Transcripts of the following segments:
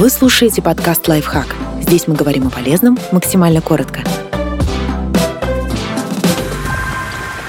Вы слушаете подкаст «Лайфхак». Здесь мы говорим о полезном максимально коротко.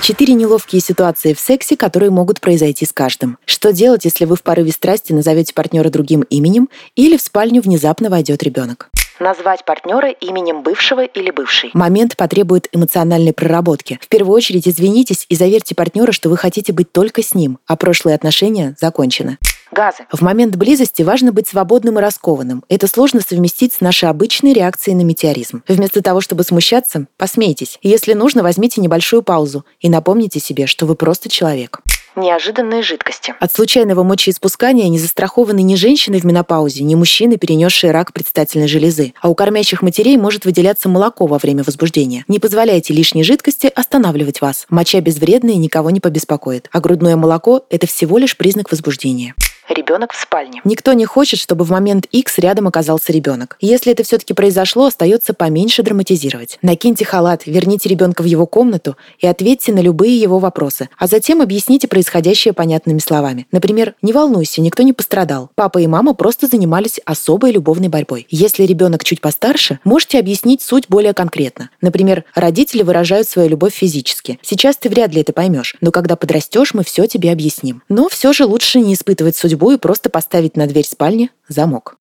Четыре неловкие ситуации в сексе, которые могут произойти с каждым. Что делать, если вы в порыве страсти назовете партнера другим именем или в спальню внезапно войдет ребенок? Назвать партнера именем бывшего или бывшей. Момент потребует эмоциональной проработки. В первую очередь извинитесь и заверьте партнера, что вы хотите быть только с ним, а прошлые отношения закончены. Газы. В момент близости важно быть свободным и раскованным. Это сложно совместить с нашей обычной реакцией на метеоризм. Вместо того, чтобы смущаться, посмейтесь. Если нужно, возьмите небольшую паузу и напомните себе, что вы просто человек. Неожиданные жидкости. От случайного мочеиспускания не застрахованы ни женщины в менопаузе, ни мужчины, перенесшие рак предстательной железы. А у кормящих матерей может выделяться молоко во время возбуждения. Не позволяйте лишней жидкости останавливать вас. Моча безвредная и никого не побеспокоит. А грудное молоко – это всего лишь признак возбуждения ребенок в спальне. Никто не хочет, чтобы в момент X рядом оказался ребенок. Если это все-таки произошло, остается поменьше драматизировать. Накиньте халат, верните ребенка в его комнату и ответьте на любые его вопросы, а затем объясните происходящее понятными словами. Например, не волнуйся, никто не пострадал. Папа и мама просто занимались особой любовной борьбой. Если ребенок чуть постарше, можете объяснить суть более конкретно. Например, родители выражают свою любовь физически. Сейчас ты вряд ли это поймешь, но когда подрастешь, мы все тебе объясним. Но все же лучше не испытывать судьбу судьбу и просто поставить на дверь спальни замок.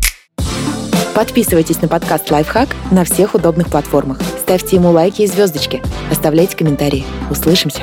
Подписывайтесь на подкаст «Лайфхак» на всех удобных платформах. Ставьте ему лайки и звездочки. Оставляйте комментарии. Услышимся!